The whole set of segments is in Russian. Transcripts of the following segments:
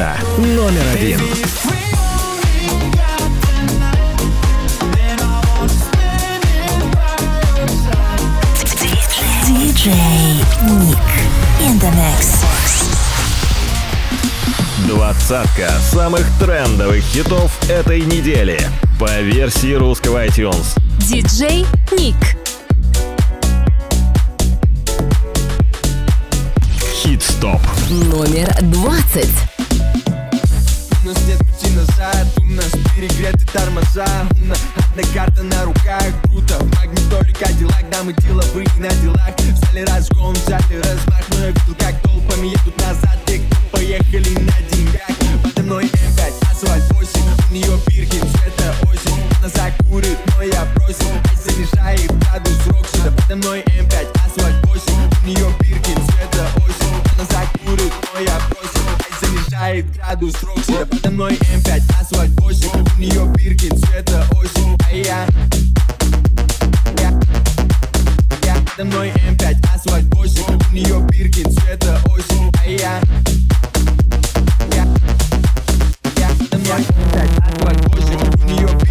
Место номер один. DJ Nick in the mix. Двадцатка самых трендовых хитов этой недели по версии русского iTunes. Диджей Ник. Хит-стоп. Номер 20. Перегреты тормоза. Одна карта на руках, круто В магнитоле Кадиллак, да мы деловые на делах. Взяли разгон, взяли размах. Но я видел, как толпами едут назад. Те, кто поехали на деньгах. Подо мной М5, асфальт 8 У нее бирки, цвета осень Она закурит, но я бросил. Ай, занижает градус Рокси подо мной М5, градус Рокси. Да подо мной М5, асфальт 8 У нее бирки, цвета осень А я. Я, подо мной М5, асфальт 8 У нее бирки, цвета осень А я, я. Подо мной М5, асфальт 8 У нее бирки,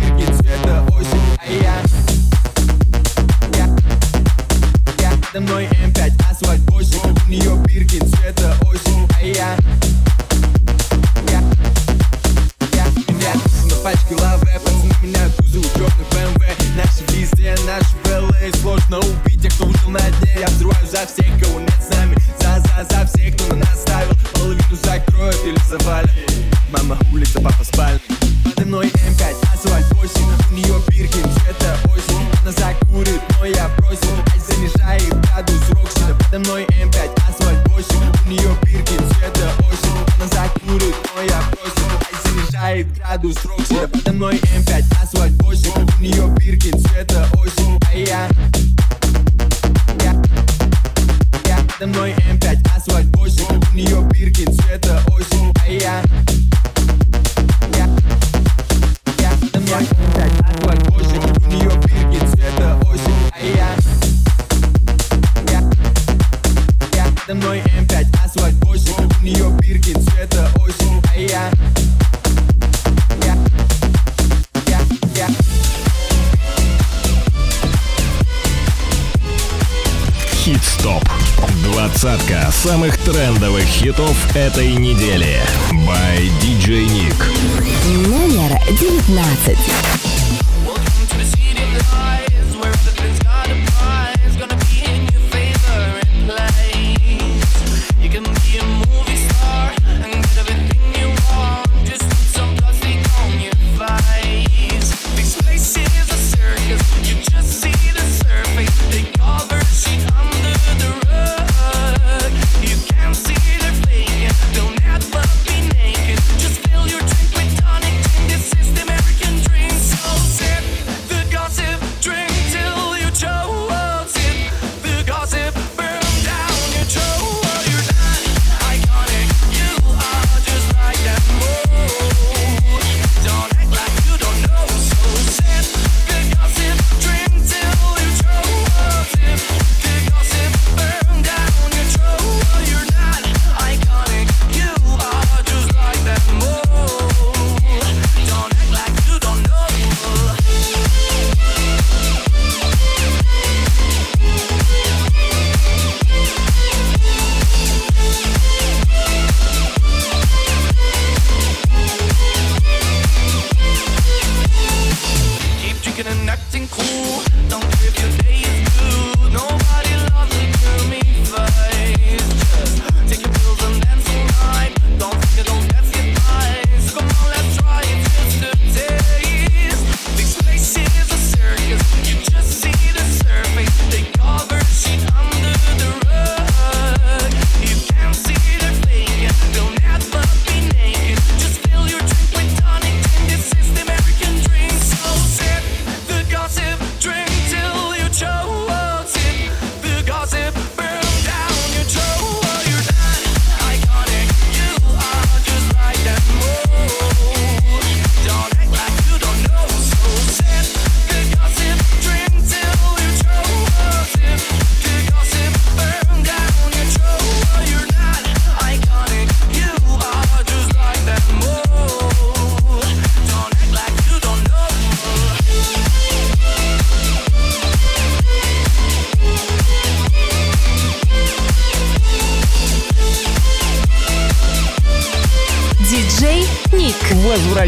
этой недели.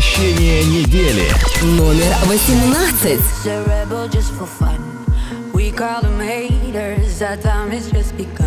Возвращение недели. Номер 18. We call them haters, our time is just begun.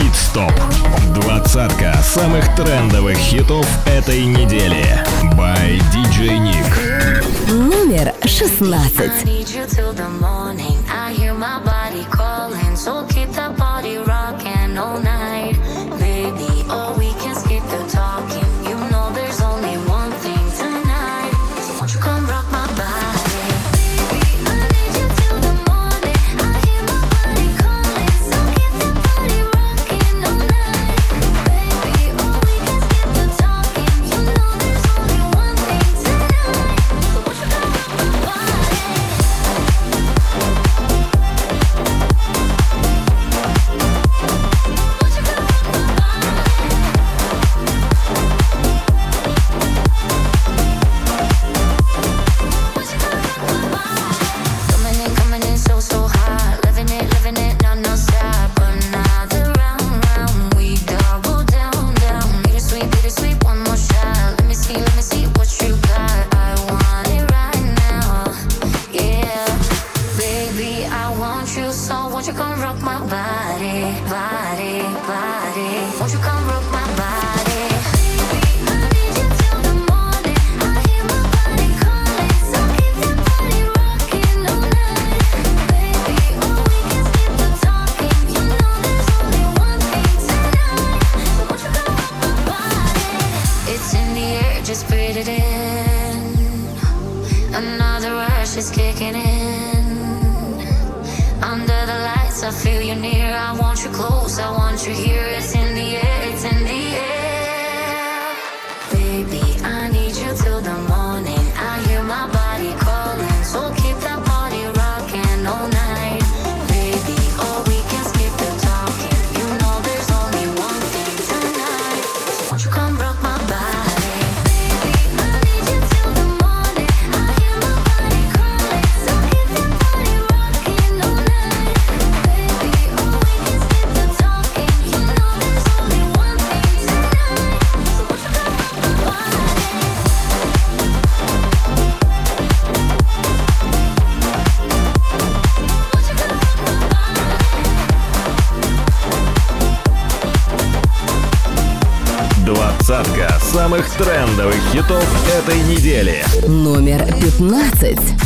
Хит Стоп. Двадцатка самых трендовых хитов этой недели. By DJ Nick. Номер шестнадцать. close. I want you here. It's недели. Номер пятнадцать.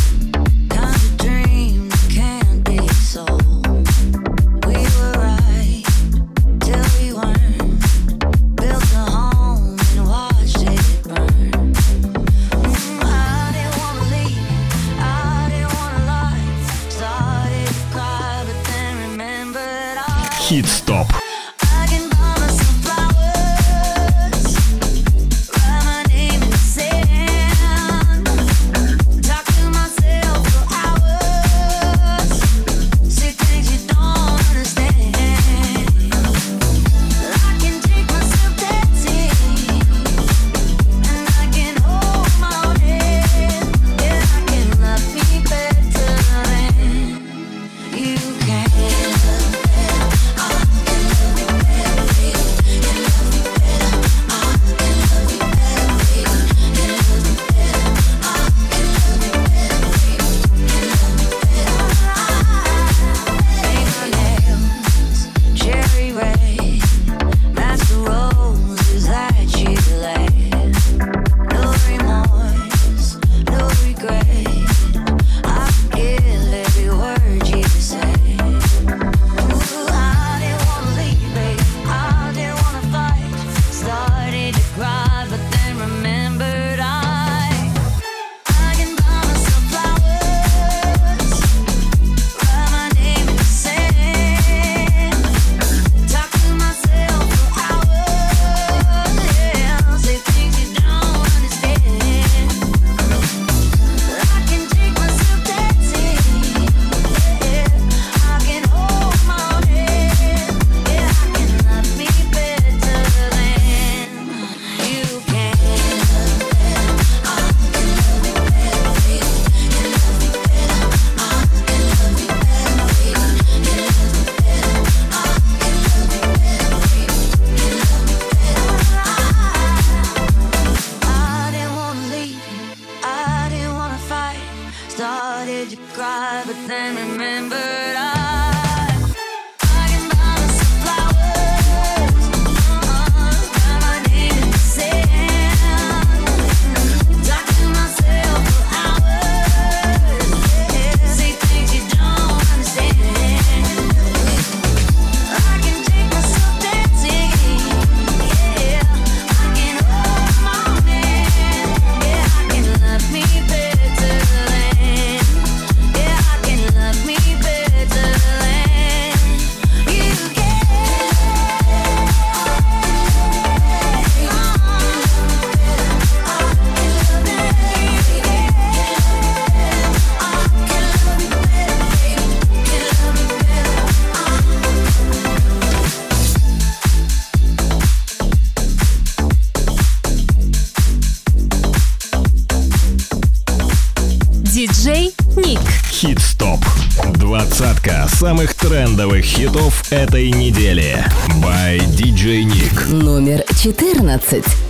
этой недели. By DJ Nick. Номер 14.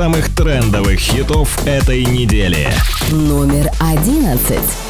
Самых трендовых хитов этой недели. Номер одиннадцать.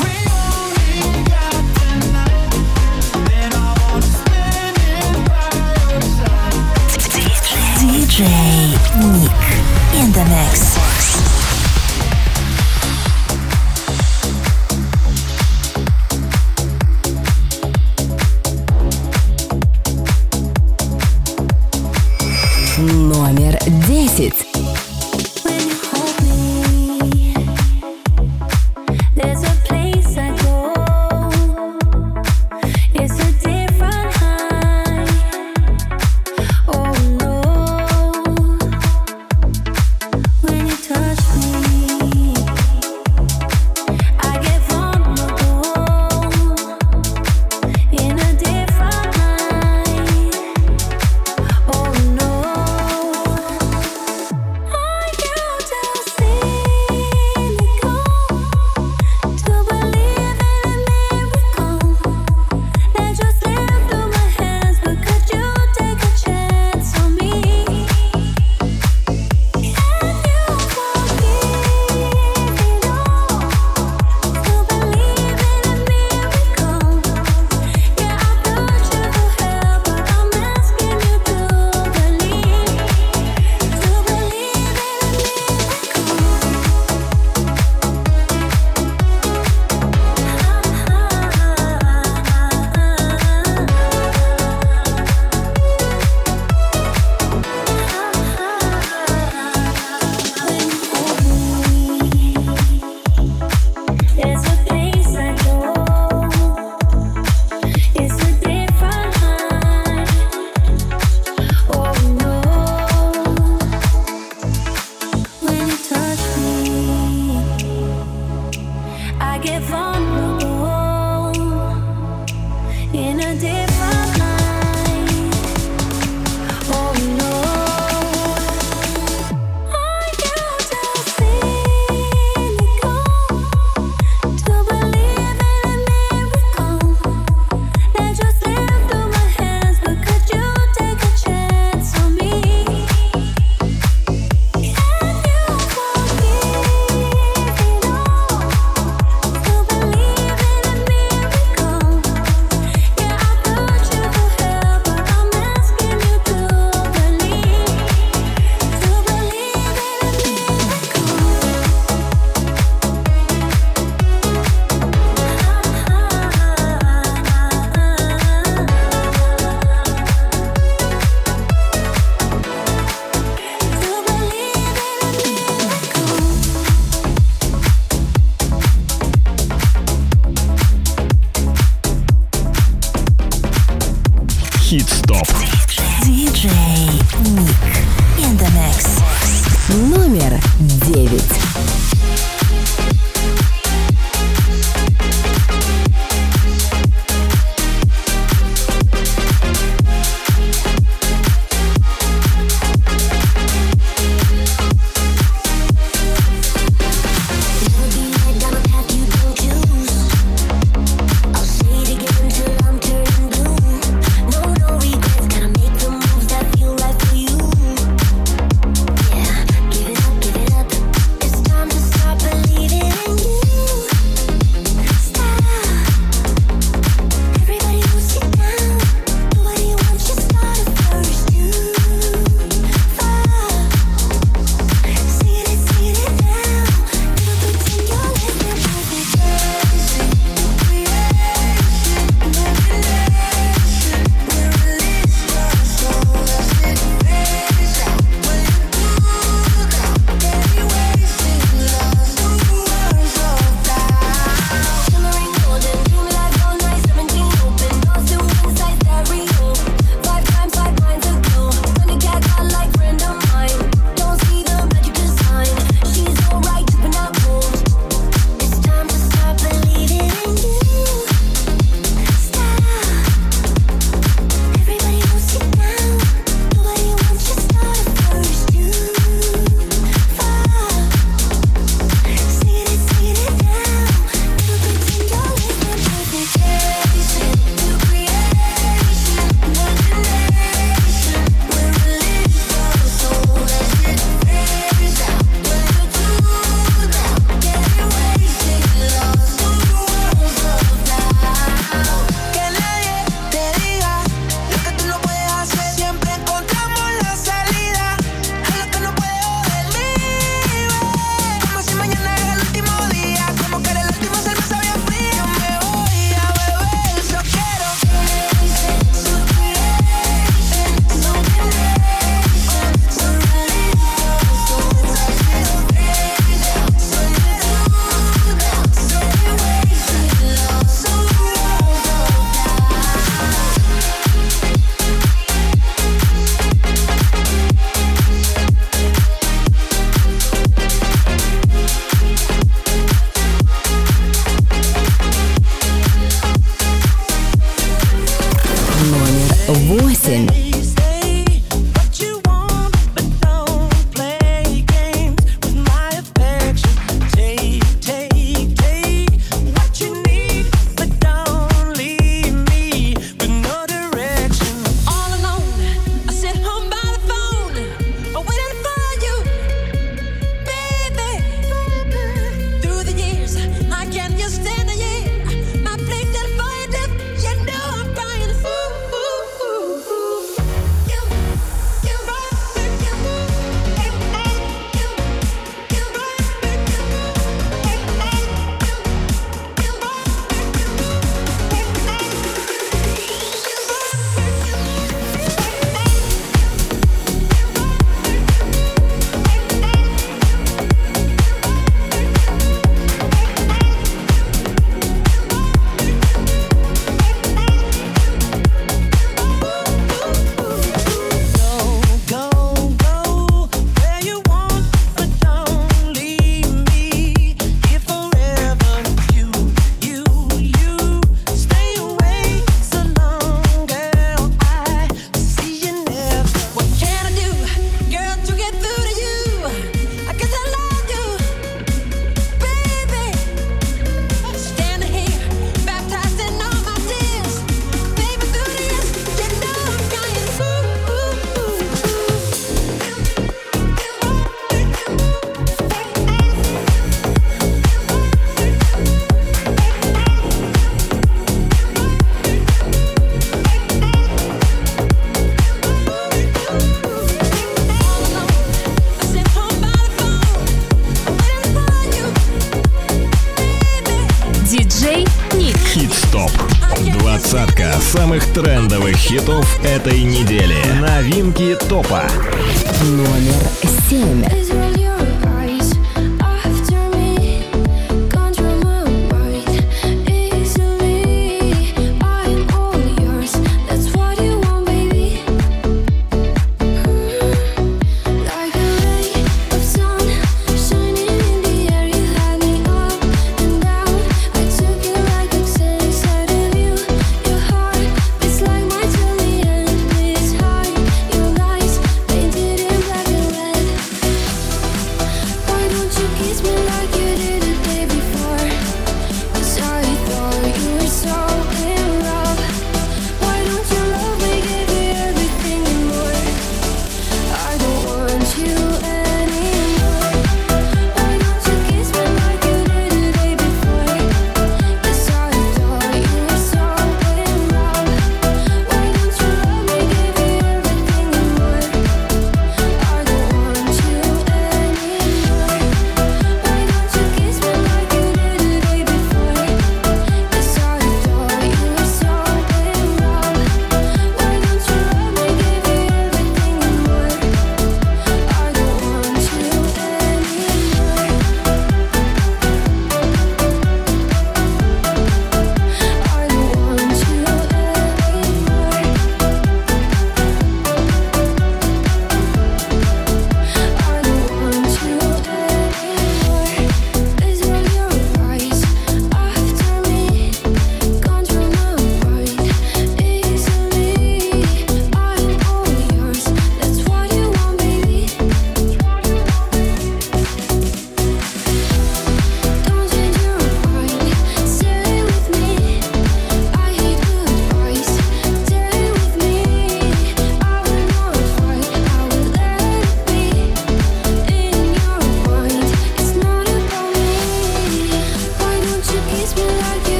DJ Nick in the mix.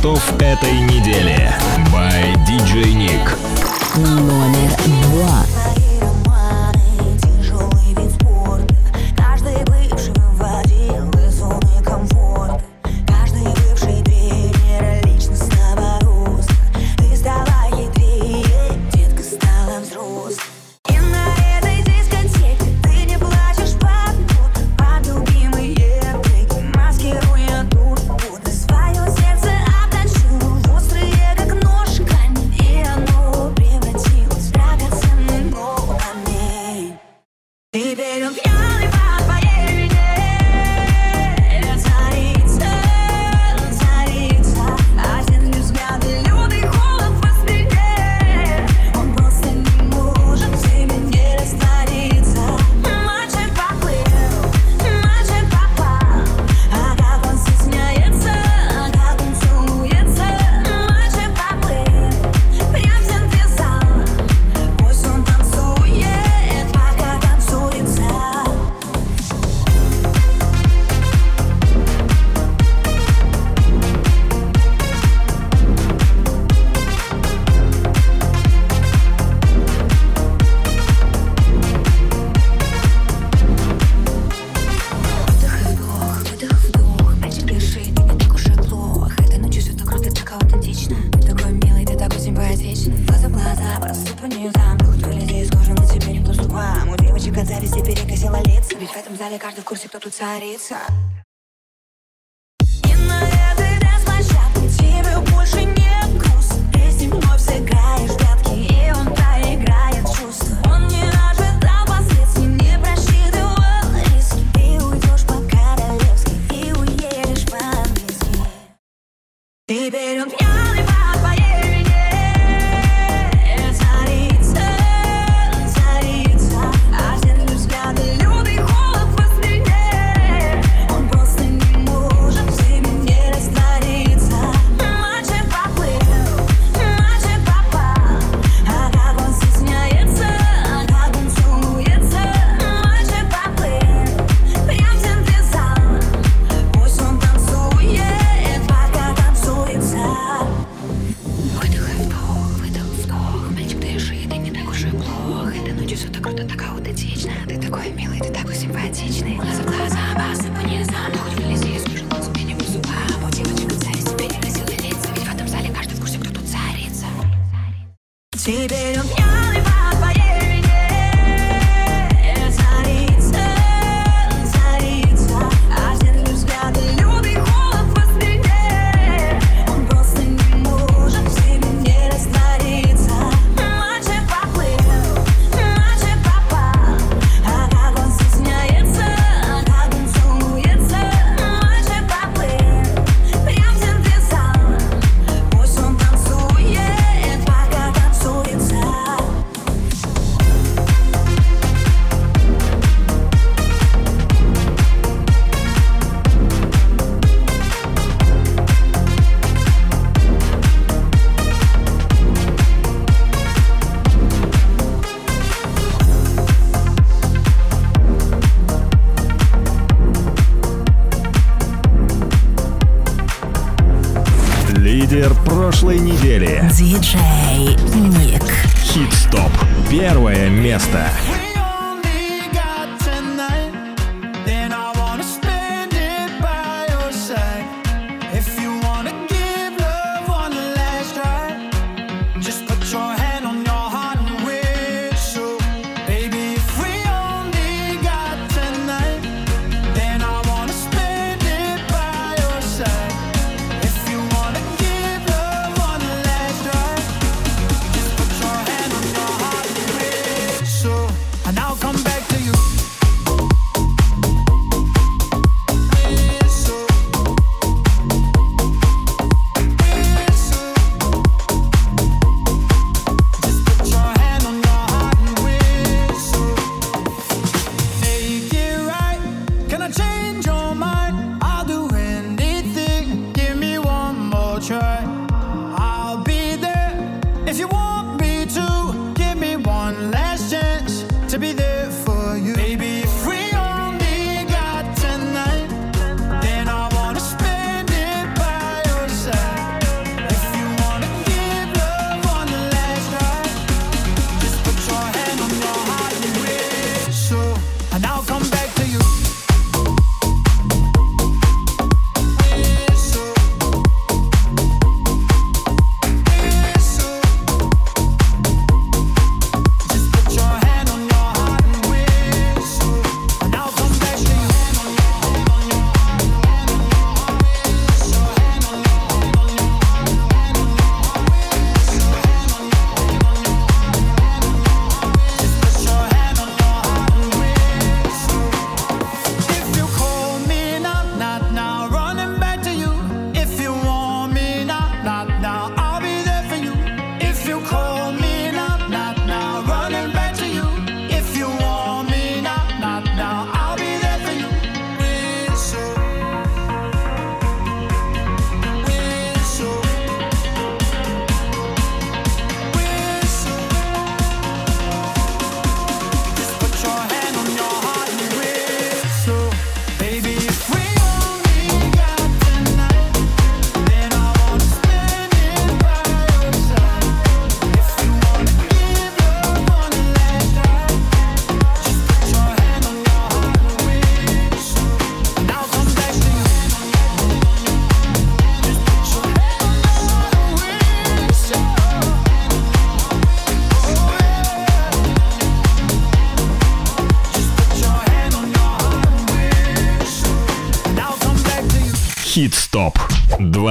хитов этой недели. By DJ Nick. Номер глаза Вырастут не нее там. Дух твой людей из кожи, но тебе никто с ума У девочек от зависти перекосила лица. Ведь в этом зале каждый в курсе, кто тут царица. И на этой танцплощадке тебе больше не грустно Ты с ним вновь сыграешь И он проиграет чувства. Он не ожидал последствий, не просчитывал риски Ты уйдешь по-королевски и уедешь по-английски. Теперь он Диджей Ник. Хит-стоп. Первое место.